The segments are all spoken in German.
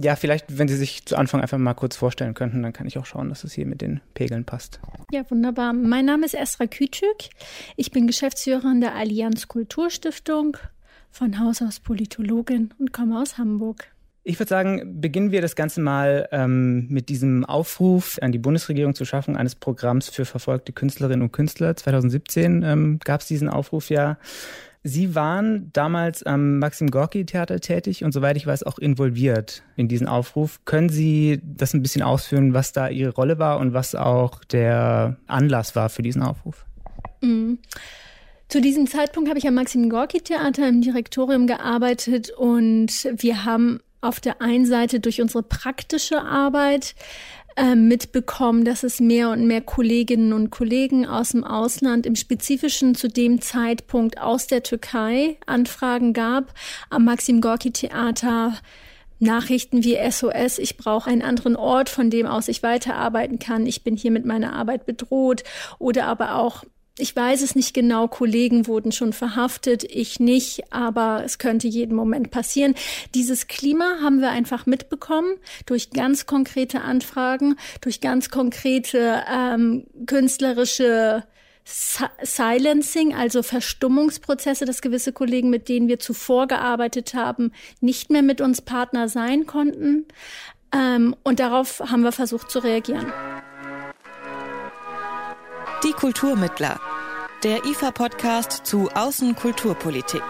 Ja, vielleicht, wenn Sie sich zu Anfang einfach mal kurz vorstellen könnten, dann kann ich auch schauen, dass es hier mit den Pegeln passt. Ja, wunderbar. Mein Name ist Esra Küçük. Ich bin Geschäftsführerin der Allianz Kulturstiftung, von Haus aus Politologin und komme aus Hamburg. Ich würde sagen, beginnen wir das Ganze mal ähm, mit diesem Aufruf an die Bundesregierung zur Schaffung eines Programms für verfolgte Künstlerinnen und Künstler. 2017 ähm, gab es diesen Aufruf ja. Sie waren damals am Maxim Gorki Theater tätig und soweit ich weiß auch involviert in diesen Aufruf. Können Sie das ein bisschen ausführen, was da Ihre Rolle war und was auch der Anlass war für diesen Aufruf? Mhm. Zu diesem Zeitpunkt habe ich am Maxim Gorki Theater im Direktorium gearbeitet und wir haben auf der einen Seite durch unsere praktische Arbeit äh, mitbekommen, dass es mehr und mehr Kolleginnen und Kollegen aus dem Ausland, im Spezifischen zu dem Zeitpunkt aus der Türkei, Anfragen gab. Am Maxim Gorki Theater Nachrichten wie SOS, ich brauche einen anderen Ort, von dem aus ich weiterarbeiten kann, ich bin hier mit meiner Arbeit bedroht oder aber auch ich weiß es nicht genau, Kollegen wurden schon verhaftet, ich nicht, aber es könnte jeden Moment passieren. Dieses Klima haben wir einfach mitbekommen durch ganz konkrete Anfragen, durch ganz konkrete ähm, künstlerische Silencing, also Verstummungsprozesse, dass gewisse Kollegen, mit denen wir zuvor gearbeitet haben, nicht mehr mit uns Partner sein konnten. Ähm, und darauf haben wir versucht zu reagieren. Die Kulturmittler. Der IFA-Podcast zu Außenkulturpolitik.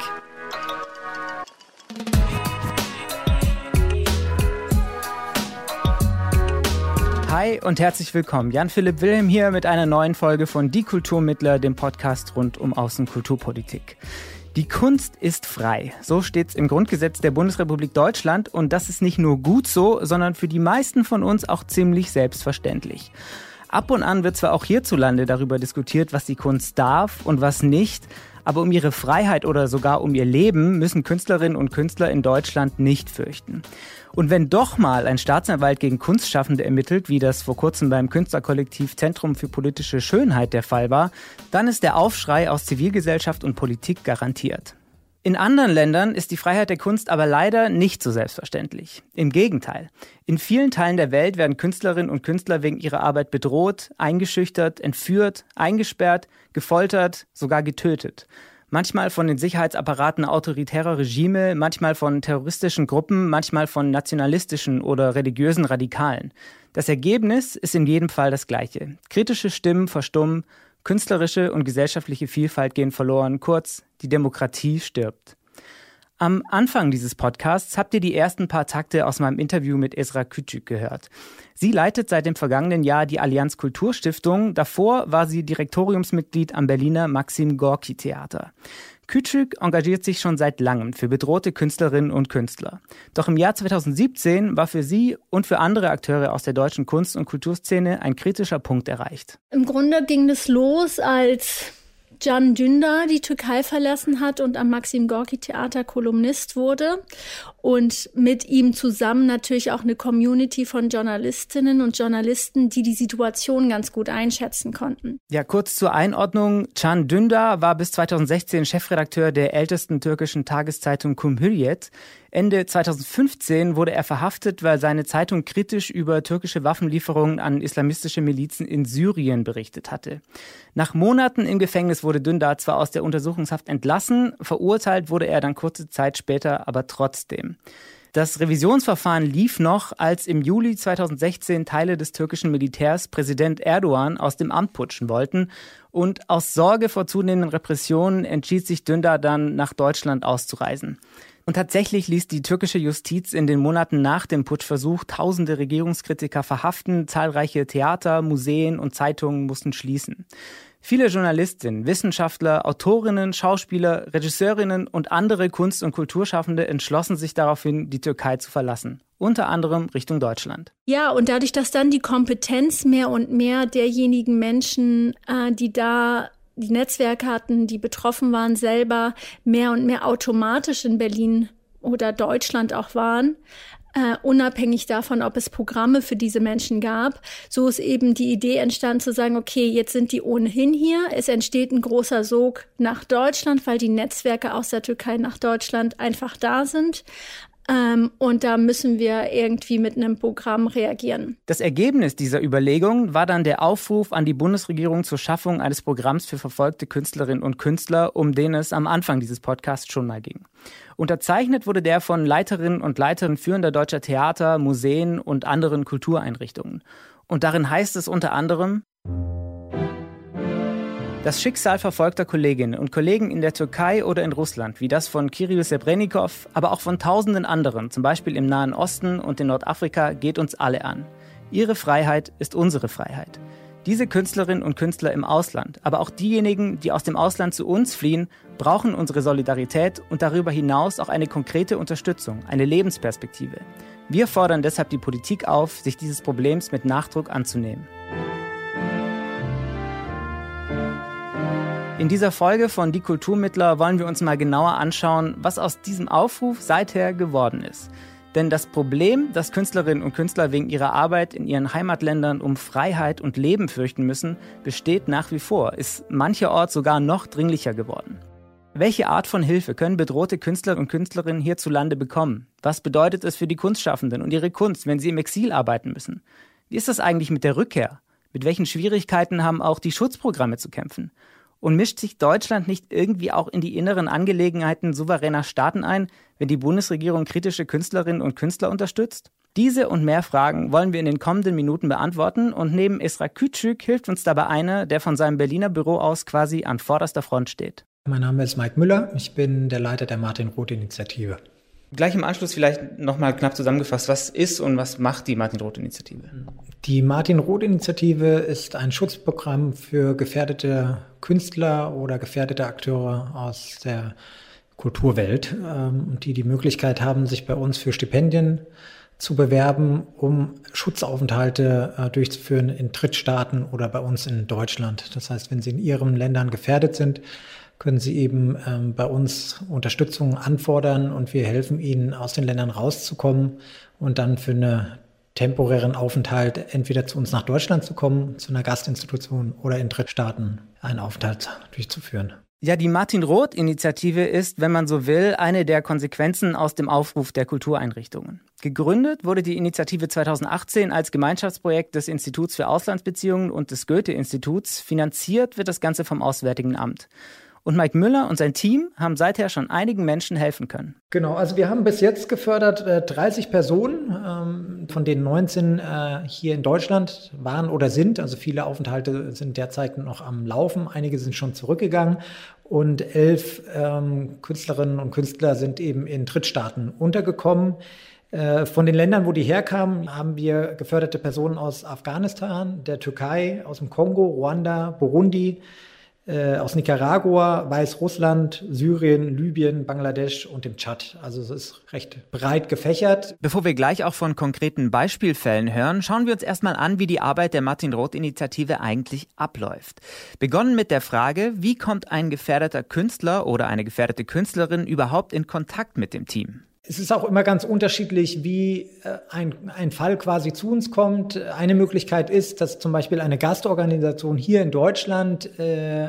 Hi und herzlich willkommen. Jan-Philipp Wilhelm hier mit einer neuen Folge von Die Kulturmittler, dem Podcast rund um Außenkulturpolitik. Die Kunst ist frei. So steht's im Grundgesetz der Bundesrepublik Deutschland und das ist nicht nur gut so, sondern für die meisten von uns auch ziemlich selbstverständlich. Ab und an wird zwar auch hierzulande darüber diskutiert, was die Kunst darf und was nicht, aber um ihre Freiheit oder sogar um ihr Leben müssen Künstlerinnen und Künstler in Deutschland nicht fürchten. Und wenn doch mal ein Staatsanwalt gegen Kunstschaffende ermittelt, wie das vor kurzem beim Künstlerkollektiv Zentrum für politische Schönheit der Fall war, dann ist der Aufschrei aus Zivilgesellschaft und Politik garantiert. In anderen Ländern ist die Freiheit der Kunst aber leider nicht so selbstverständlich. Im Gegenteil. In vielen Teilen der Welt werden Künstlerinnen und Künstler wegen ihrer Arbeit bedroht, eingeschüchtert, entführt, eingesperrt, gefoltert, sogar getötet. Manchmal von den Sicherheitsapparaten autoritärer Regime, manchmal von terroristischen Gruppen, manchmal von nationalistischen oder religiösen Radikalen. Das Ergebnis ist in jedem Fall das gleiche. Kritische Stimmen verstummen, Künstlerische und gesellschaftliche Vielfalt gehen verloren. Kurz, die Demokratie stirbt. Am Anfang dieses Podcasts habt ihr die ersten paar Takte aus meinem Interview mit Esra Küçük gehört. Sie leitet seit dem vergangenen Jahr die Allianz Kulturstiftung. Davor war sie Direktoriumsmitglied am Berliner Maxim Gorki Theater. Küçük engagiert sich schon seit langem für bedrohte Künstlerinnen und Künstler. Doch im Jahr 2017 war für sie und für andere Akteure aus der deutschen Kunst- und Kulturszene ein kritischer Punkt erreicht. Im Grunde ging es los, als Can Dündar die Türkei verlassen hat und am Maxim Gorki Theater Kolumnist wurde und mit ihm zusammen natürlich auch eine Community von Journalistinnen und Journalisten, die die Situation ganz gut einschätzen konnten. Ja, kurz zur Einordnung. Can Dündar war bis 2016 Chefredakteur der ältesten türkischen Tageszeitung Cumhuriyet. Ende 2015 wurde er verhaftet, weil seine Zeitung kritisch über türkische Waffenlieferungen an islamistische Milizen in Syrien berichtet hatte. Nach Monaten im Gefängnis wurde Dündar zwar aus der Untersuchungshaft entlassen, verurteilt wurde er dann kurze Zeit später aber trotzdem. Das Revisionsverfahren lief noch, als im Juli 2016 Teile des türkischen Militärs Präsident Erdogan aus dem Amt putschen wollten. Und aus Sorge vor zunehmenden Repressionen entschied sich Dündar dann, nach Deutschland auszureisen. Und tatsächlich ließ die türkische Justiz in den Monaten nach dem Putschversuch tausende Regierungskritiker verhaften, zahlreiche Theater, Museen und Zeitungen mussten schließen. Viele Journalistinnen, Wissenschaftler, Autorinnen, Schauspieler, Regisseurinnen und andere Kunst- und Kulturschaffende entschlossen sich daraufhin, die Türkei zu verlassen. Unter anderem Richtung Deutschland. Ja, und dadurch, dass dann die Kompetenz mehr und mehr derjenigen Menschen, äh, die da die Netzwerke hatten, die betroffen waren, selber mehr und mehr automatisch in Berlin oder Deutschland auch waren, äh, unabhängig davon, ob es Programme für diese Menschen gab. So ist eben die Idee entstanden zu sagen, okay, jetzt sind die ohnehin hier. Es entsteht ein großer Sog nach Deutschland, weil die Netzwerke aus der Türkei nach Deutschland einfach da sind. Ähm, und da müssen wir irgendwie mit einem Programm reagieren. Das Ergebnis dieser Überlegung war dann der Aufruf an die Bundesregierung zur Schaffung eines Programms für verfolgte Künstlerinnen und Künstler, um den es am Anfang dieses Podcasts schon mal ging. Unterzeichnet wurde der von Leiterinnen und Leitern führender deutscher Theater, Museen und anderen Kultureinrichtungen. Und darin heißt es unter anderem, das Schicksal verfolgter Kolleginnen und Kollegen in der Türkei oder in Russland, wie das von Kirill Sebrennikov, aber auch von tausenden anderen, zum Beispiel im Nahen Osten und in Nordafrika, geht uns alle an. Ihre Freiheit ist unsere Freiheit. Diese Künstlerinnen und Künstler im Ausland, aber auch diejenigen, die aus dem Ausland zu uns fliehen, brauchen unsere Solidarität und darüber hinaus auch eine konkrete Unterstützung, eine Lebensperspektive. Wir fordern deshalb die Politik auf, sich dieses Problems mit Nachdruck anzunehmen. In dieser Folge von Die Kulturmittler wollen wir uns mal genauer anschauen, was aus diesem Aufruf seither geworden ist. Denn das Problem, dass Künstlerinnen und Künstler wegen ihrer Arbeit in ihren Heimatländern um Freiheit und Leben fürchten müssen, besteht nach wie vor, ist mancherorts sogar noch dringlicher geworden. Welche Art von Hilfe können bedrohte Künstler und Künstlerinnen hierzulande bekommen? Was bedeutet es für die Kunstschaffenden und ihre Kunst, wenn sie im Exil arbeiten müssen? Wie ist das eigentlich mit der Rückkehr? Mit welchen Schwierigkeiten haben auch die Schutzprogramme zu kämpfen? Und mischt sich Deutschland nicht irgendwie auch in die inneren Angelegenheiten souveräner Staaten ein, wenn die Bundesregierung kritische Künstlerinnen und Künstler unterstützt? Diese und mehr Fragen wollen wir in den kommenden Minuten beantworten und neben Esra Kütschük hilft uns dabei einer, der von seinem Berliner Büro aus quasi an vorderster Front steht. Mein Name ist Mike Müller, ich bin der Leiter der Martin-Roth-Initiative. Gleich im Anschluss vielleicht nochmal knapp zusammengefasst, was ist und was macht die Martin-Roth-Initiative? Die Martin-Roth-Initiative ist ein Schutzprogramm für gefährdete Künstler oder gefährdete Akteure aus der Kulturwelt, ähm, die die Möglichkeit haben, sich bei uns für Stipendien zu bewerben, um Schutzaufenthalte äh, durchzuführen in Drittstaaten oder bei uns in Deutschland. Das heißt, wenn sie in ihren Ländern gefährdet sind, können sie eben ähm, bei uns Unterstützung anfordern und wir helfen ihnen, aus den Ländern rauszukommen und dann für eine temporären Aufenthalt entweder zu uns nach Deutschland zu kommen, zu einer Gastinstitution oder in Drittstaaten einen Aufenthalt durchzuführen. Ja, die Martin-Roth-Initiative ist, wenn man so will, eine der Konsequenzen aus dem Aufruf der Kultureinrichtungen. Gegründet wurde die Initiative 2018 als Gemeinschaftsprojekt des Instituts für Auslandsbeziehungen und des Goethe-Instituts. Finanziert wird das Ganze vom Auswärtigen Amt. Und Mike Müller und sein Team haben seither schon einigen Menschen helfen können. Genau, also wir haben bis jetzt gefördert äh, 30 Personen, ähm, von denen 19 äh, hier in Deutschland waren oder sind. Also viele Aufenthalte sind derzeit noch am Laufen, einige sind schon zurückgegangen und elf ähm, Künstlerinnen und Künstler sind eben in Drittstaaten untergekommen. Äh, von den Ländern, wo die herkamen, haben wir geförderte Personen aus Afghanistan, der Türkei, aus dem Kongo, Ruanda, Burundi, äh, aus Nicaragua, Weißrussland, Syrien, Libyen, Bangladesch und dem Tschad. Also es ist recht breit gefächert. Bevor wir gleich auch von konkreten Beispielfällen hören, schauen wir uns erstmal an, wie die Arbeit der Martin-Roth-Initiative eigentlich abläuft. Begonnen mit der Frage, wie kommt ein gefährdeter Künstler oder eine gefährdete Künstlerin überhaupt in Kontakt mit dem Team? Es ist auch immer ganz unterschiedlich, wie äh, ein, ein Fall quasi zu uns kommt. Eine Möglichkeit ist, dass zum Beispiel eine Gastorganisation hier in Deutschland äh,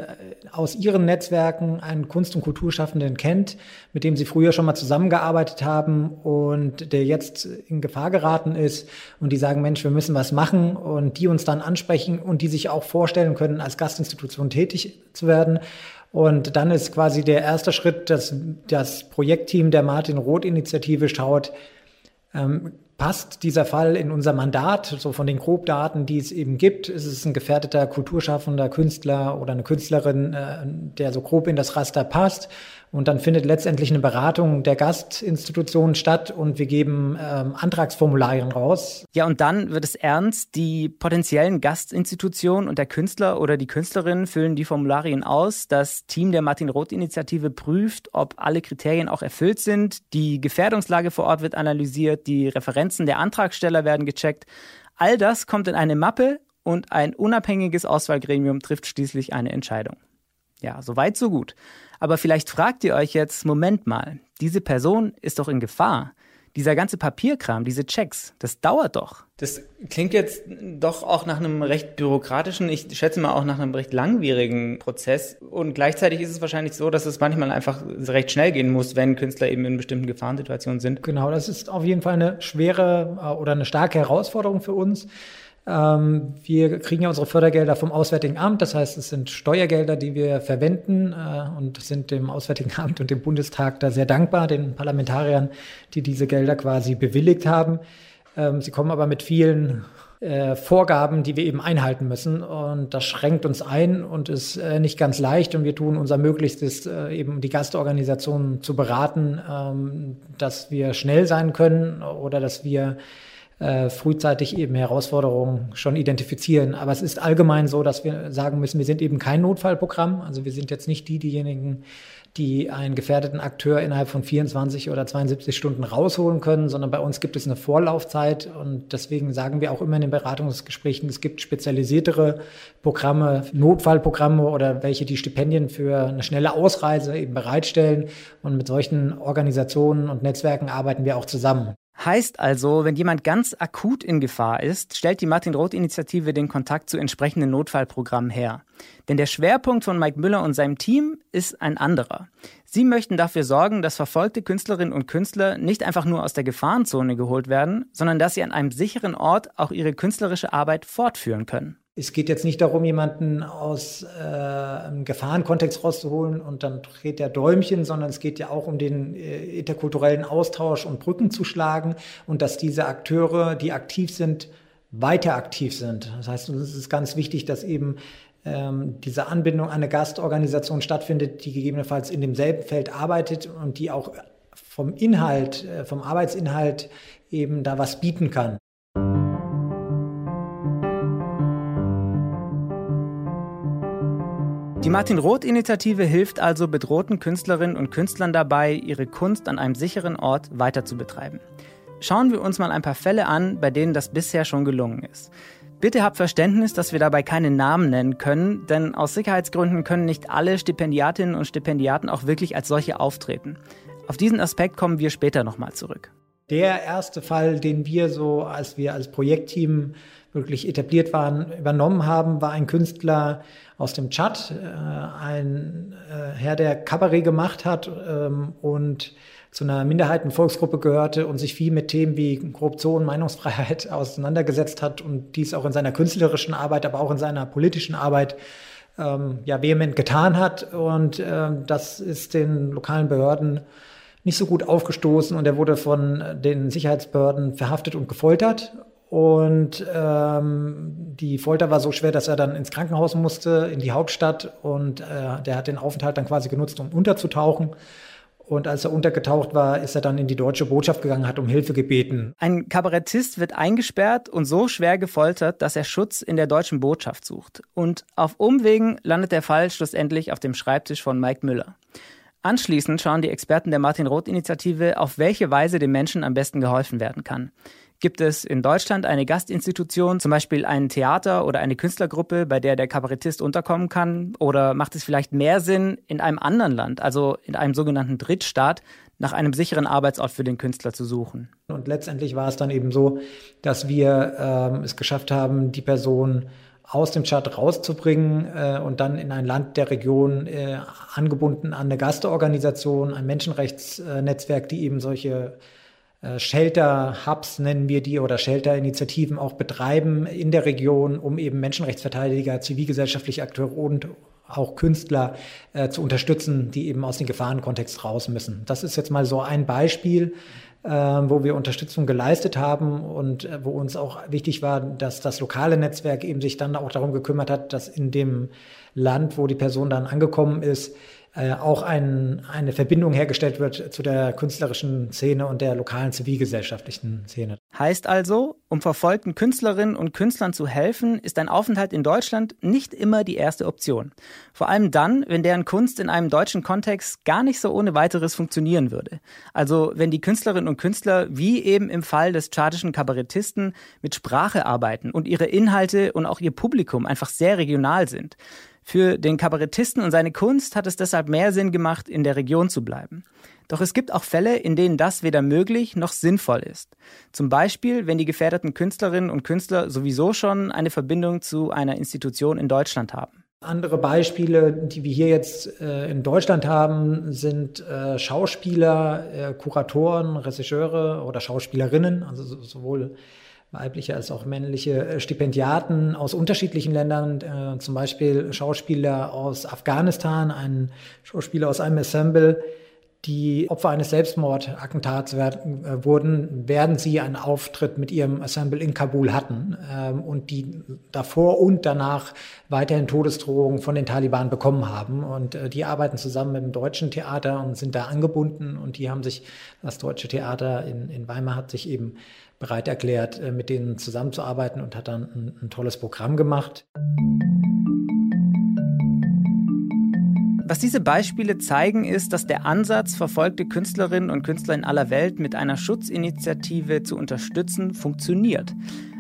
aus ihren Netzwerken einen Kunst- und Kulturschaffenden kennt, mit dem sie früher schon mal zusammengearbeitet haben und der jetzt in Gefahr geraten ist und die sagen, Mensch, wir müssen was machen und die uns dann ansprechen und die sich auch vorstellen können, als Gastinstitution tätig zu werden. Und dann ist quasi der erste Schritt, dass das Projektteam der Martin-Roth-Initiative schaut, ähm, passt dieser Fall in unser Mandat, so von den Grobdaten, die es eben gibt. Ist es ein gefährdeter Kulturschaffender, Künstler oder eine Künstlerin, äh, der so grob in das Raster passt? Und dann findet letztendlich eine Beratung der Gastinstitutionen statt und wir geben ähm, Antragsformularien raus. Ja, und dann wird es ernst. Die potenziellen Gastinstitutionen und der Künstler oder die Künstlerin füllen die Formularien aus. Das Team der Martin-Roth-Initiative prüft, ob alle Kriterien auch erfüllt sind. Die Gefährdungslage vor Ort wird analysiert, die Referenzen der Antragsteller werden gecheckt. All das kommt in eine Mappe und ein unabhängiges Auswahlgremium trifft schließlich eine Entscheidung. Ja, soweit, so gut. Aber vielleicht fragt ihr euch jetzt, Moment mal, diese Person ist doch in Gefahr. Dieser ganze Papierkram, diese Checks, das dauert doch. Das klingt jetzt doch auch nach einem recht bürokratischen, ich schätze mal auch nach einem recht langwierigen Prozess. Und gleichzeitig ist es wahrscheinlich so, dass es manchmal einfach recht schnell gehen muss, wenn Künstler eben in bestimmten Gefahrensituationen sind. Genau, das ist auf jeden Fall eine schwere äh, oder eine starke Herausforderung für uns. Ähm, wir kriegen ja unsere Fördergelder vom Auswärtigen Amt, das heißt, es sind Steuergelder, die wir verwenden äh, und sind dem Auswärtigen Amt und dem Bundestag da sehr dankbar, den Parlamentariern, die diese Gelder quasi bewilligt haben. Ähm, sie kommen aber mit vielen äh, Vorgaben, die wir eben einhalten müssen. Und das schränkt uns ein und ist äh, nicht ganz leicht. Und wir tun unser Möglichstes, eben die Gastorganisationen zu beraten, ähm, dass wir schnell sein können oder dass wir äh, frühzeitig eben Herausforderungen schon identifizieren. Aber es ist allgemein so, dass wir sagen müssen, wir sind eben kein Notfallprogramm. Also wir sind jetzt nicht die, diejenigen, die einen gefährdeten Akteur innerhalb von 24 oder 72 Stunden rausholen können, sondern bei uns gibt es eine Vorlaufzeit und deswegen sagen wir auch immer in den Beratungsgesprächen, es gibt spezialisiertere Programme, Notfallprogramme oder welche die Stipendien für eine schnelle Ausreise eben bereitstellen und mit solchen Organisationen und Netzwerken arbeiten wir auch zusammen. Heißt also, wenn jemand ganz akut in Gefahr ist, stellt die Martin-Roth-Initiative den Kontakt zu entsprechenden Notfallprogrammen her. Denn der Schwerpunkt von Mike Müller und seinem Team ist ein anderer. Sie möchten dafür sorgen, dass verfolgte Künstlerinnen und Künstler nicht einfach nur aus der Gefahrenzone geholt werden, sondern dass sie an einem sicheren Ort auch ihre künstlerische Arbeit fortführen können. Es geht jetzt nicht darum, jemanden aus äh, einem Gefahrenkontext rauszuholen und dann dreht der Däumchen, sondern es geht ja auch um den äh, interkulturellen Austausch und Brücken zu schlagen und dass diese Akteure, die aktiv sind, weiter aktiv sind. Das heißt, es ist ganz wichtig, dass eben ähm, diese Anbindung an eine Gastorganisation stattfindet, die gegebenenfalls in demselben Feld arbeitet und die auch vom Inhalt, äh, vom Arbeitsinhalt eben da was bieten kann. Martin-Roth-Initiative hilft also bedrohten Künstlerinnen und Künstlern dabei, ihre Kunst an einem sicheren Ort weiter zu betreiben. Schauen wir uns mal ein paar Fälle an, bei denen das bisher schon gelungen ist. Bitte habt Verständnis, dass wir dabei keine Namen nennen können, denn aus Sicherheitsgründen können nicht alle Stipendiatinnen und Stipendiaten auch wirklich als solche auftreten. Auf diesen Aspekt kommen wir später nochmal zurück. Der erste Fall, den wir so, als wir als Projektteam wirklich etabliert waren, übernommen haben, war ein Künstler aus dem Chat, äh, ein äh, Herr, der Kabarett gemacht hat ähm, und zu einer Minderheitenvolksgruppe gehörte und sich viel mit Themen wie Korruption, Meinungsfreiheit auseinandergesetzt hat und dies auch in seiner künstlerischen Arbeit, aber auch in seiner politischen Arbeit ähm, ja vehement getan hat. Und äh, das ist den lokalen Behörden nicht so gut aufgestoßen und er wurde von den Sicherheitsbehörden verhaftet und gefoltert. Und ähm, die Folter war so schwer, dass er dann ins Krankenhaus musste, in die Hauptstadt. Und äh, der hat den Aufenthalt dann quasi genutzt, um unterzutauchen. Und als er untergetaucht war, ist er dann in die deutsche Botschaft gegangen, hat um Hilfe gebeten. Ein Kabarettist wird eingesperrt und so schwer gefoltert, dass er Schutz in der deutschen Botschaft sucht. Und auf Umwegen landet der Fall schlussendlich auf dem Schreibtisch von Mike Müller. Anschließend schauen die Experten der Martin-Roth-Initiative, auf welche Weise dem Menschen am besten geholfen werden kann. Gibt es in Deutschland eine Gastinstitution, zum Beispiel ein Theater oder eine Künstlergruppe, bei der der Kabarettist unterkommen kann? Oder macht es vielleicht mehr Sinn, in einem anderen Land, also in einem sogenannten Drittstaat, nach einem sicheren Arbeitsort für den Künstler zu suchen? Und letztendlich war es dann eben so, dass wir ähm, es geschafft haben, die Person aus dem Chat rauszubringen äh, und dann in ein Land der Region äh, angebunden an eine Gastorganisation, ein Menschenrechtsnetzwerk, die eben solche äh, Shelter-Hubs nennen wir die oder Shelter-Initiativen auch betreiben in der Region, um eben Menschenrechtsverteidiger, zivilgesellschaftliche Akteure und auch Künstler äh, zu unterstützen, die eben aus dem Gefahrenkontext raus müssen. Das ist jetzt mal so ein Beispiel, äh, wo wir Unterstützung geleistet haben und äh, wo uns auch wichtig war, dass das lokale Netzwerk eben sich dann auch darum gekümmert hat, dass in dem Land, wo die Person dann angekommen ist, äh, auch ein, eine Verbindung hergestellt wird zu der künstlerischen Szene und der lokalen zivilgesellschaftlichen Szene. Heißt also, um verfolgten Künstlerinnen und Künstlern zu helfen, ist ein Aufenthalt in Deutschland nicht immer die erste Option. Vor allem dann, wenn deren Kunst in einem deutschen Kontext gar nicht so ohne weiteres funktionieren würde. Also wenn die Künstlerinnen und Künstler, wie eben im Fall des chartischen Kabarettisten, mit Sprache arbeiten und ihre Inhalte und auch ihr Publikum einfach sehr regional sind. Für den Kabarettisten und seine Kunst hat es deshalb mehr Sinn gemacht, in der Region zu bleiben. Doch es gibt auch Fälle, in denen das weder möglich noch sinnvoll ist. Zum Beispiel, wenn die gefährdeten Künstlerinnen und Künstler sowieso schon eine Verbindung zu einer Institution in Deutschland haben. Andere Beispiele, die wir hier jetzt äh, in Deutschland haben, sind äh, Schauspieler, äh, Kuratoren, Regisseure oder Schauspielerinnen, also sowohl weibliche als auch männliche äh, Stipendiaten aus unterschiedlichen Ländern, äh, zum Beispiel Schauspieler aus Afghanistan, ein Schauspieler aus einem Ensemble, die Opfer eines Selbstmordattentats werden, äh, wurden, während sie einen Auftritt mit ihrem Ensemble in Kabul hatten ähm, und die davor und danach weiterhin Todesdrohungen von den Taliban bekommen haben. Und äh, die arbeiten zusammen mit dem deutschen Theater und sind da angebunden und die haben sich, das deutsche Theater in, in Weimar hat sich eben bereit erklärt, äh, mit denen zusammenzuarbeiten und hat dann ein, ein tolles Programm gemacht. Was diese Beispiele zeigen, ist, dass der Ansatz, verfolgte Künstlerinnen und Künstler in aller Welt mit einer Schutzinitiative zu unterstützen, funktioniert.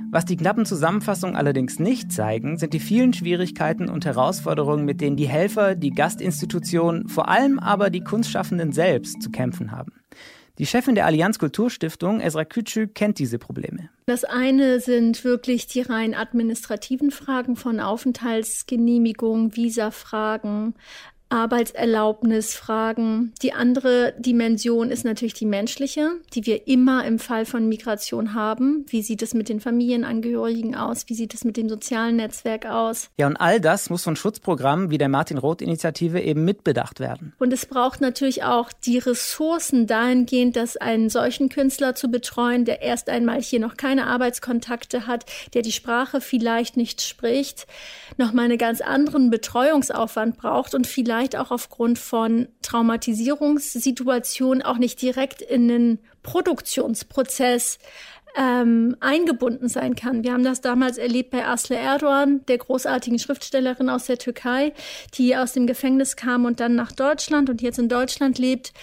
Was die knappen Zusammenfassungen allerdings nicht zeigen, sind die vielen Schwierigkeiten und Herausforderungen, mit denen die Helfer, die Gastinstitutionen, vor allem aber die Kunstschaffenden selbst zu kämpfen haben. Die Chefin der Allianz Kulturstiftung, Esra Küçü, kennt diese Probleme. Das eine sind wirklich die rein administrativen Fragen von Aufenthaltsgenehmigung, Visafragen, Arbeitserlaubnisfragen. Die andere Dimension ist natürlich die menschliche, die wir immer im Fall von Migration haben. Wie sieht es mit den Familienangehörigen aus? Wie sieht es mit dem sozialen Netzwerk aus? Ja, und all das muss von Schutzprogrammen wie der Martin-Roth-Initiative eben mitbedacht werden. Und es braucht natürlich auch die Ressourcen dahingehend, dass einen solchen Künstler zu betreuen, der erst einmal hier noch keine Arbeitskontakte hat, der die Sprache vielleicht nicht spricht, nochmal einen ganz anderen Betreuungsaufwand braucht und vielleicht vielleicht auch aufgrund von Traumatisierungssituationen auch nicht direkt in den Produktionsprozess ähm, eingebunden sein kann. Wir haben das damals erlebt bei Asle Erdogan, der großartigen Schriftstellerin aus der Türkei, die aus dem Gefängnis kam und dann nach Deutschland und jetzt in Deutschland lebt.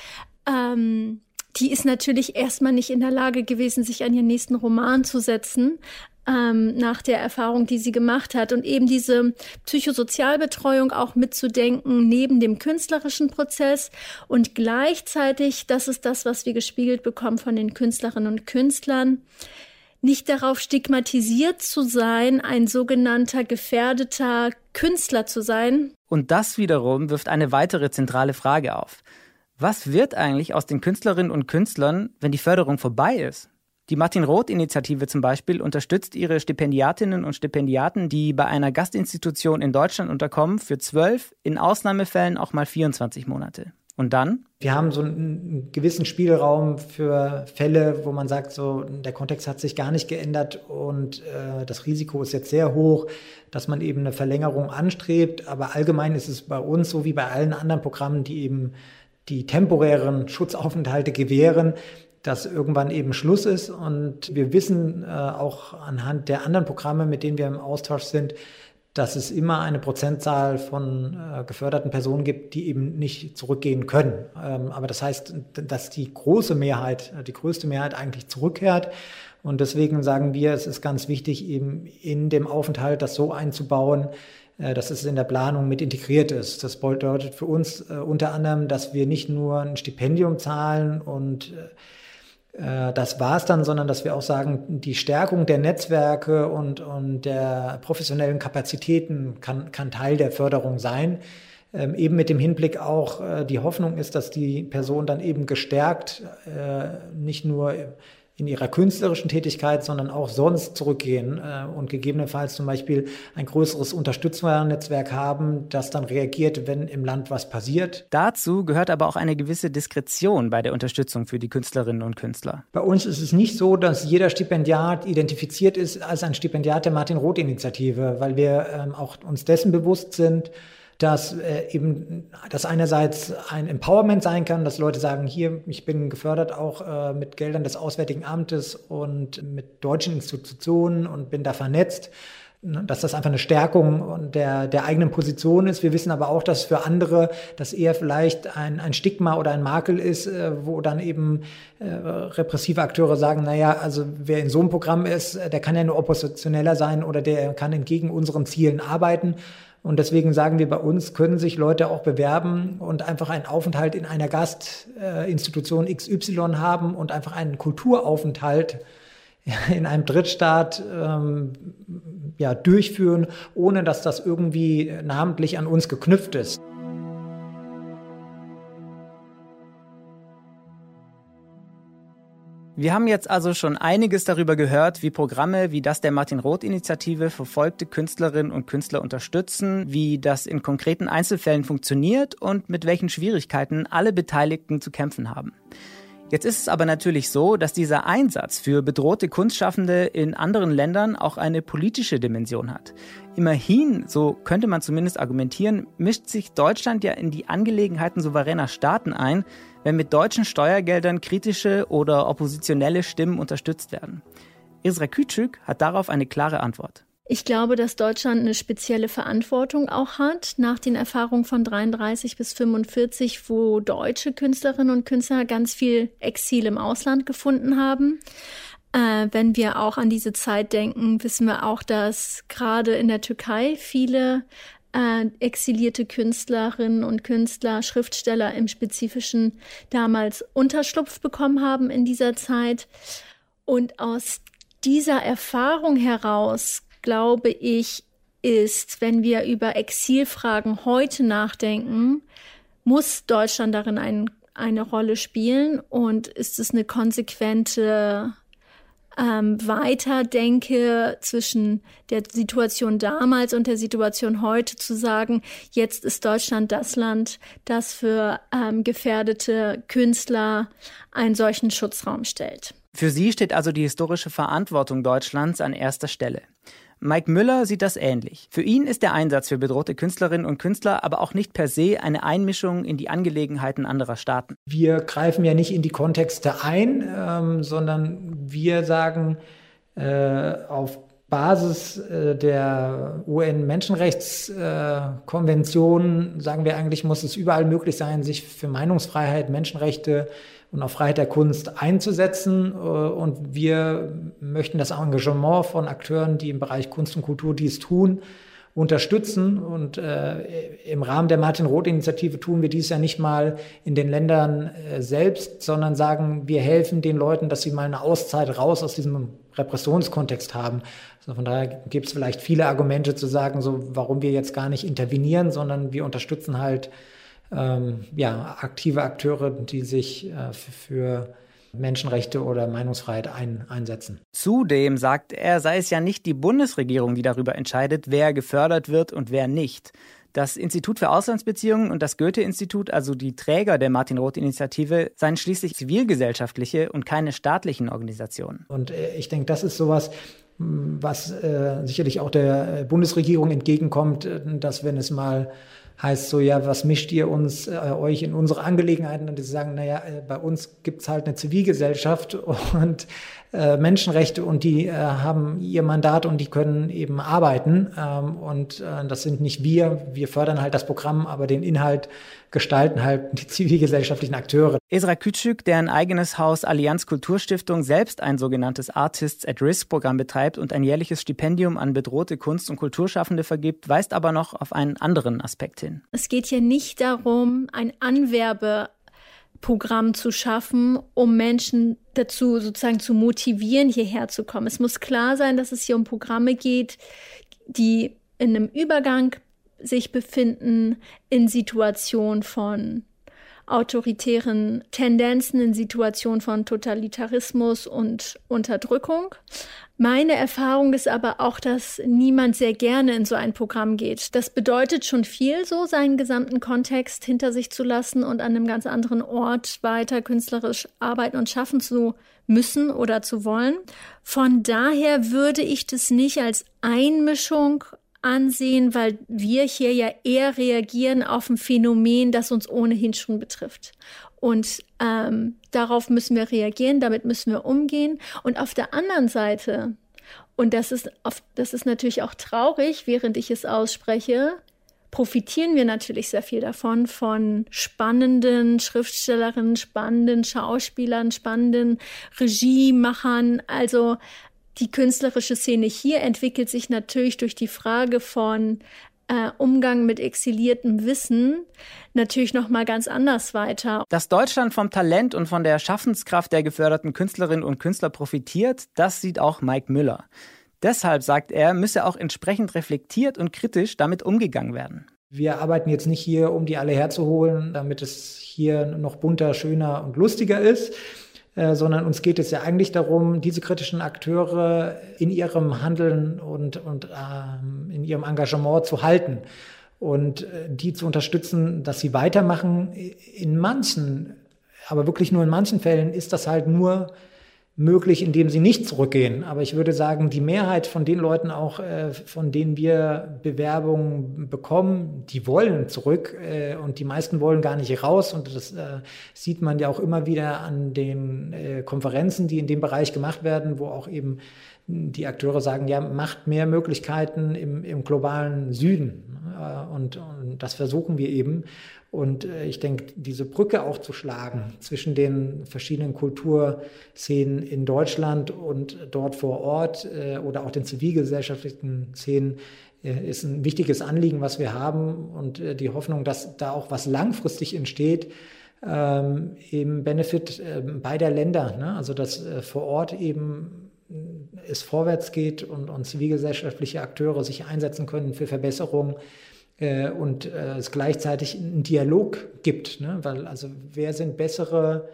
Ähm, die ist natürlich erstmal nicht in der Lage gewesen, sich an ihren nächsten Roman zu setzen, ähm, nach der Erfahrung, die sie gemacht hat. Und eben diese Psychosozialbetreuung auch mitzudenken neben dem künstlerischen Prozess und gleichzeitig, das ist das, was wir gespiegelt bekommen von den Künstlerinnen und Künstlern, nicht darauf stigmatisiert zu sein, ein sogenannter gefährdeter Künstler zu sein. Und das wiederum wirft eine weitere zentrale Frage auf. Was wird eigentlich aus den Künstlerinnen und Künstlern, wenn die Förderung vorbei ist? Die Martin-Roth-Initiative zum Beispiel unterstützt ihre Stipendiatinnen und Stipendiaten, die bei einer Gastinstitution in Deutschland unterkommen, für zwölf, in Ausnahmefällen auch mal 24 Monate. Und dann? Wir haben so einen gewissen Spielraum für Fälle, wo man sagt, so der Kontext hat sich gar nicht geändert und äh, das Risiko ist jetzt sehr hoch, dass man eben eine Verlängerung anstrebt. Aber allgemein ist es bei uns so wie bei allen anderen Programmen, die eben die temporären Schutzaufenthalte gewähren, dass irgendwann eben Schluss ist. Und wir wissen äh, auch anhand der anderen Programme, mit denen wir im Austausch sind, dass es immer eine Prozentzahl von äh, geförderten Personen gibt, die eben nicht zurückgehen können. Ähm, aber das heißt, dass die große Mehrheit, die größte Mehrheit eigentlich zurückkehrt. Und deswegen sagen wir, es ist ganz wichtig, eben in dem Aufenthalt das so einzubauen, äh, dass es in der Planung mit integriert ist. Das bedeutet für uns äh, unter anderem, dass wir nicht nur ein Stipendium zahlen und äh, äh, das war es dann, sondern dass wir auch sagen, die Stärkung der Netzwerke und, und der professionellen Kapazitäten kann, kann Teil der Förderung sein. Ähm, eben mit dem Hinblick auch, äh, die Hoffnung ist, dass die Person dann eben gestärkt äh, nicht nur in ihrer künstlerischen Tätigkeit, sondern auch sonst zurückgehen äh, und gegebenenfalls zum Beispiel ein größeres Unterstützernetzwerk haben, das dann reagiert, wenn im Land was passiert. Dazu gehört aber auch eine gewisse Diskretion bei der Unterstützung für die Künstlerinnen und Künstler. Bei uns ist es nicht so, dass jeder Stipendiat identifiziert ist als ein Stipendiat der Martin-Roth-Initiative, weil wir ähm, auch uns dessen bewusst sind, dass äh, eben das einerseits ein Empowerment sein kann, dass Leute sagen, hier, ich bin gefördert auch äh, mit Geldern des Auswärtigen Amtes und mit deutschen Institutionen und bin da vernetzt ne, dass das einfach eine Stärkung der, der eigenen Position ist. Wir wissen aber auch, dass für andere das eher vielleicht ein, ein Stigma oder ein Makel ist, äh, wo dann eben äh, repressive Akteure sagen, naja, also wer in so einem Programm ist, der kann ja nur oppositioneller sein oder der kann entgegen unseren Zielen arbeiten. Und deswegen sagen wir, bei uns können sich Leute auch bewerben und einfach einen Aufenthalt in einer Gastinstitution XY haben und einfach einen Kulturaufenthalt in einem Drittstaat ähm, ja, durchführen, ohne dass das irgendwie namentlich an uns geknüpft ist. Wir haben jetzt also schon einiges darüber gehört, wie Programme wie das der Martin-Roth-Initiative verfolgte Künstlerinnen und Künstler unterstützen, wie das in konkreten Einzelfällen funktioniert und mit welchen Schwierigkeiten alle Beteiligten zu kämpfen haben. Jetzt ist es aber natürlich so, dass dieser Einsatz für bedrohte Kunstschaffende in anderen Ländern auch eine politische Dimension hat. Immerhin, so könnte man zumindest argumentieren, mischt sich Deutschland ja in die Angelegenheiten souveräner Staaten ein, wenn mit deutschen Steuergeldern kritische oder oppositionelle Stimmen unterstützt werden. Isra Küçük hat darauf eine klare Antwort. Ich glaube, dass Deutschland eine spezielle Verantwortung auch hat nach den Erfahrungen von 33 bis 45, wo deutsche Künstlerinnen und Künstler ganz viel Exil im Ausland gefunden haben. Äh, wenn wir auch an diese Zeit denken, wissen wir auch, dass gerade in der Türkei viele äh, exilierte Künstlerinnen und Künstler, Schriftsteller im Spezifischen damals Unterschlupf bekommen haben in dieser Zeit. Und aus dieser Erfahrung heraus glaube ich, ist, wenn wir über Exilfragen heute nachdenken, muss Deutschland darin ein, eine Rolle spielen und ist es eine konsequente ähm, Weiterdenke zwischen der Situation damals und der Situation heute zu sagen, jetzt ist Deutschland das Land, das für ähm, gefährdete Künstler einen solchen Schutzraum stellt. Für Sie steht also die historische Verantwortung Deutschlands an erster Stelle. Mike Müller sieht das ähnlich. Für ihn ist der Einsatz für bedrohte Künstlerinnen und Künstler aber auch nicht per se eine Einmischung in die Angelegenheiten anderer Staaten. Wir greifen ja nicht in die Kontexte ein, ähm, sondern wir sagen äh, auf Basis äh, der UN-Menschenrechtskonvention, äh, sagen wir eigentlich, muss es überall möglich sein, sich für Meinungsfreiheit, Menschenrechte und auch Freiheit der Kunst einzusetzen. Äh, und wir möchten das Engagement von Akteuren, die im Bereich Kunst und Kultur dies tun, unterstützen. Und äh, im Rahmen der Martin-Roth-Initiative tun wir dies ja nicht mal in den Ländern äh, selbst, sondern sagen, wir helfen den Leuten, dass sie mal eine Auszeit raus aus diesem Repressionskontext haben. Also von daher gibt es vielleicht viele Argumente zu sagen, so warum wir jetzt gar nicht intervenieren, sondern wir unterstützen halt ähm, ja, aktive Akteure, die sich äh, für Menschenrechte oder Meinungsfreiheit ein, einsetzen. Zudem sagt er, sei es ja nicht die Bundesregierung, die darüber entscheidet, wer gefördert wird und wer nicht. Das Institut für Auslandsbeziehungen und das Goethe-Institut, also die Träger der Martin-Roth-Initiative, seien schließlich zivilgesellschaftliche und keine staatlichen Organisationen. Und äh, ich denke, das ist sowas, was äh, sicherlich auch der Bundesregierung entgegenkommt, äh, dass wenn es mal heißt so, ja, was mischt ihr uns, äh, euch in unsere Angelegenheiten? Und die sagen, naja, äh, bei uns gibt's halt eine Zivilgesellschaft und äh, Menschenrechte und die äh, haben ihr Mandat und die können eben arbeiten. Ähm, und äh, das sind nicht wir. Wir fördern halt das Programm, aber den Inhalt gestalten halt die zivilgesellschaftlichen Akteure. Esra Küçük, deren eigenes Haus Allianz Kulturstiftung selbst ein sogenanntes Artists at Risk Programm betreibt und ein jährliches Stipendium an bedrohte Kunst- und Kulturschaffende vergibt, weist aber noch auf einen anderen Aspekt hin. Es geht hier nicht darum, ein Anwerbe Programm zu schaffen, um Menschen dazu sozusagen zu motivieren, hierher zu kommen. Es muss klar sein, dass es hier um Programme geht, die in einem Übergang sich befinden, in Situationen von autoritären Tendenzen, in Situationen von Totalitarismus und Unterdrückung. Meine Erfahrung ist aber auch, dass niemand sehr gerne in so ein Programm geht. Das bedeutet schon viel, so seinen gesamten Kontext hinter sich zu lassen und an einem ganz anderen Ort weiter künstlerisch arbeiten und schaffen zu müssen oder zu wollen. Von daher würde ich das nicht als Einmischung ansehen, weil wir hier ja eher reagieren auf ein Phänomen, das uns ohnehin schon betrifft. Und ähm, darauf müssen wir reagieren, damit müssen wir umgehen. Und auf der anderen Seite, und das ist, auf, das ist natürlich auch traurig, während ich es ausspreche, profitieren wir natürlich sehr viel davon, von spannenden Schriftstellerinnen, spannenden Schauspielern, spannenden Regiemachern. Also die künstlerische Szene hier entwickelt sich natürlich durch die Frage von äh, Umgang mit exiliertem Wissen natürlich noch mal ganz anders weiter. Dass Deutschland vom Talent und von der Schaffenskraft der geförderten Künstlerinnen und Künstler profitiert, das sieht auch Mike Müller. Deshalb, sagt er, müsse auch entsprechend reflektiert und kritisch damit umgegangen werden. Wir arbeiten jetzt nicht hier, um die alle herzuholen, damit es hier noch bunter, schöner und lustiger ist, äh, sondern uns geht es ja eigentlich darum, diese kritischen Akteure in ihrem Handeln und, und ähm, in ihrem Engagement zu halten und äh, die zu unterstützen, dass sie weitermachen. In manchen, aber wirklich nur in manchen Fällen ist das halt nur möglich, indem sie nicht zurückgehen. Aber ich würde sagen, die Mehrheit von den Leuten auch, äh, von denen wir Bewerbungen bekommen, die wollen zurück äh, und die meisten wollen gar nicht raus. Und das äh, sieht man ja auch immer wieder an den äh, Konferenzen, die in dem Bereich gemacht werden, wo auch eben die Akteure sagen, ja, macht mehr Möglichkeiten im, im globalen Süden. Äh, und, und das versuchen wir eben. Und äh, ich denke, diese Brücke auch zu schlagen zwischen den verschiedenen Kulturszenen in Deutschland und dort vor Ort äh, oder auch den zivilgesellschaftlichen Szenen ist ein wichtiges Anliegen, was wir haben. Und die Hoffnung, dass da auch was langfristig entsteht, ähm, im Benefit beider Länder. Ne? Also dass vor Ort eben es vorwärts geht und, und zivilgesellschaftliche Akteure sich einsetzen können für Verbesserungen äh, und äh, es gleichzeitig einen Dialog gibt. Ne? Weil also wer sind bessere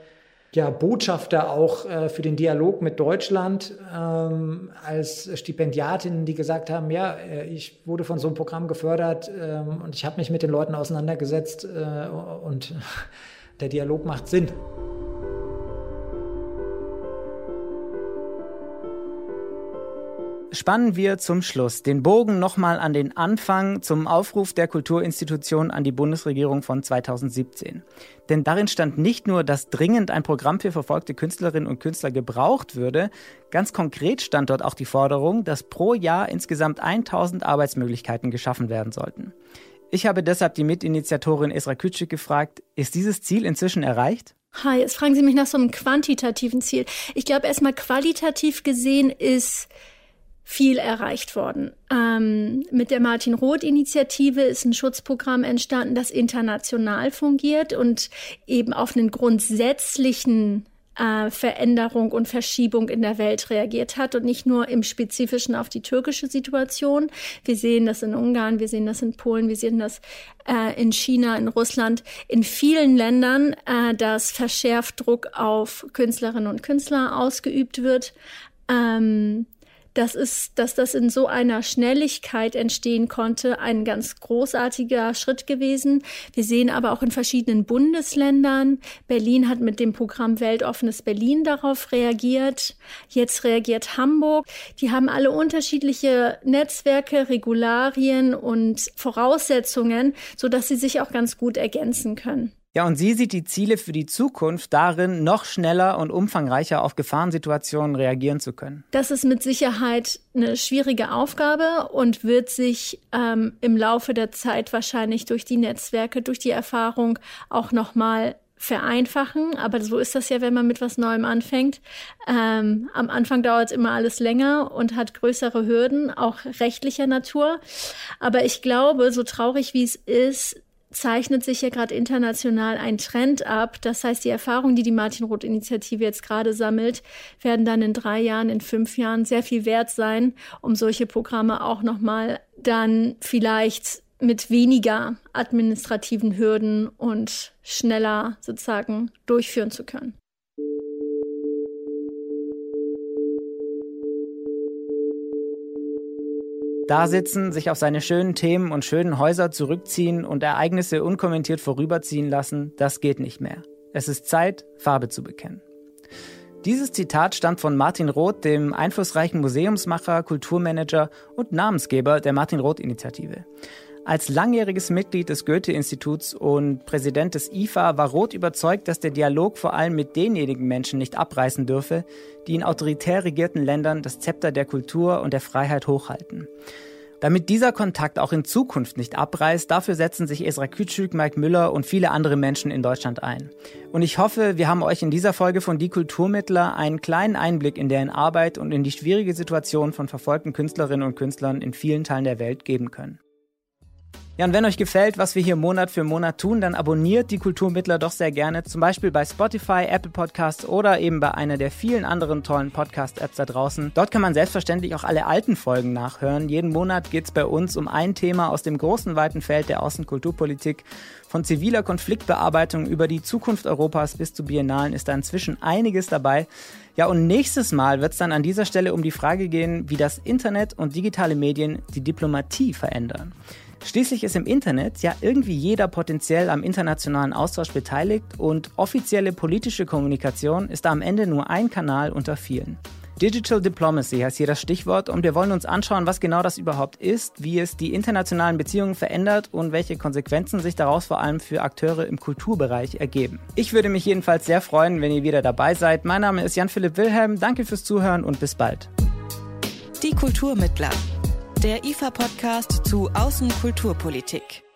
ja, Botschafter auch äh, für den Dialog mit Deutschland ähm, als Stipendiatinnen, die gesagt haben, ja, äh, ich wurde von so einem Programm gefördert ähm, und ich habe mich mit den Leuten auseinandergesetzt äh, und der Dialog macht Sinn. Spannen wir zum Schluss den Bogen nochmal an den Anfang zum Aufruf der Kulturinstitution an die Bundesregierung von 2017. Denn darin stand nicht nur, dass dringend ein Programm für verfolgte Künstlerinnen und Künstler gebraucht würde, ganz konkret stand dort auch die Forderung, dass pro Jahr insgesamt 1000 Arbeitsmöglichkeiten geschaffen werden sollten. Ich habe deshalb die Mitinitiatorin Esra Kütschik gefragt, ist dieses Ziel inzwischen erreicht? Hi, jetzt fragen Sie mich nach so einem quantitativen Ziel. Ich glaube, erstmal qualitativ gesehen ist viel erreicht worden. Ähm, mit der Martin Roth-Initiative ist ein Schutzprogramm entstanden, das international fungiert und eben auf einen grundsätzlichen äh, Veränderung und Verschiebung in der Welt reagiert hat und nicht nur im Spezifischen auf die türkische Situation. Wir sehen das in Ungarn, wir sehen das in Polen, wir sehen das äh, in China, in Russland, in vielen Ländern, äh, dass verschärft Druck auf Künstlerinnen und Künstler ausgeübt wird. Ähm, das ist, dass das in so einer Schnelligkeit entstehen konnte, ein ganz großartiger Schritt gewesen. Wir sehen aber auch in verschiedenen Bundesländern. Berlin hat mit dem Programm Weltoffenes Berlin darauf reagiert. Jetzt reagiert Hamburg. Die haben alle unterschiedliche Netzwerke, Regularien und Voraussetzungen, so dass sie sich auch ganz gut ergänzen können. Ja, und sie sieht die Ziele für die Zukunft darin, noch schneller und umfangreicher auf Gefahrensituationen reagieren zu können. Das ist mit Sicherheit eine schwierige Aufgabe und wird sich ähm, im Laufe der Zeit wahrscheinlich durch die Netzwerke, durch die Erfahrung auch nochmal vereinfachen, aber so ist das ja, wenn man mit was Neuem anfängt. Ähm, am Anfang dauert immer alles länger und hat größere Hürden, auch rechtlicher Natur. Aber ich glaube, so traurig wie es ist, zeichnet sich ja gerade international ein Trend ab. Das heißt, die Erfahrungen, die die Martin-Roth-Initiative jetzt gerade sammelt, werden dann in drei Jahren, in fünf Jahren sehr viel wert sein, um solche Programme auch nochmal dann vielleicht mit weniger administrativen Hürden und schneller sozusagen durchführen zu können. Da sitzen, sich auf seine schönen Themen und schönen Häuser zurückziehen und Ereignisse unkommentiert vorüberziehen lassen, das geht nicht mehr. Es ist Zeit, Farbe zu bekennen. Dieses Zitat stammt von Martin Roth, dem einflussreichen Museumsmacher, Kulturmanager und Namensgeber der Martin Roth Initiative. Als langjähriges Mitglied des Goethe-Instituts und Präsident des IFA war Roth überzeugt, dass der Dialog vor allem mit denjenigen Menschen nicht abreißen dürfe, die in autoritär regierten Ländern das Zepter der Kultur und der Freiheit hochhalten. Damit dieser Kontakt auch in Zukunft nicht abreißt, dafür setzen sich Esra Kütschük, Mike Müller und viele andere Menschen in Deutschland ein. Und ich hoffe, wir haben euch in dieser Folge von Die Kulturmittler einen kleinen Einblick in deren Arbeit und in die schwierige Situation von verfolgten Künstlerinnen und Künstlern in vielen Teilen der Welt geben können. Ja, und wenn euch gefällt, was wir hier Monat für Monat tun, dann abonniert die Kulturmittler doch sehr gerne, zum Beispiel bei Spotify, Apple Podcasts oder eben bei einer der vielen anderen tollen Podcast-Apps da draußen. Dort kann man selbstverständlich auch alle alten Folgen nachhören. Jeden Monat geht es bei uns um ein Thema aus dem großen, weiten Feld der Außenkulturpolitik. Von ziviler Konfliktbearbeitung über die Zukunft Europas bis zu Biennalen ist da inzwischen einiges dabei. Ja, und nächstes Mal wird es dann an dieser Stelle um die Frage gehen, wie das Internet und digitale Medien die Diplomatie verändern. Schließlich ist im Internet ja irgendwie jeder potenziell am internationalen Austausch beteiligt und offizielle politische Kommunikation ist da am Ende nur ein Kanal unter vielen. Digital Diplomacy heißt hier das Stichwort und wir wollen uns anschauen, was genau das überhaupt ist, wie es die internationalen Beziehungen verändert und welche Konsequenzen sich daraus vor allem für Akteure im Kulturbereich ergeben. Ich würde mich jedenfalls sehr freuen, wenn ihr wieder dabei seid. Mein Name ist Jan-Philipp Wilhelm, danke fürs Zuhören und bis bald. Die Kulturmittler der IFA-Podcast zu Außenkulturpolitik.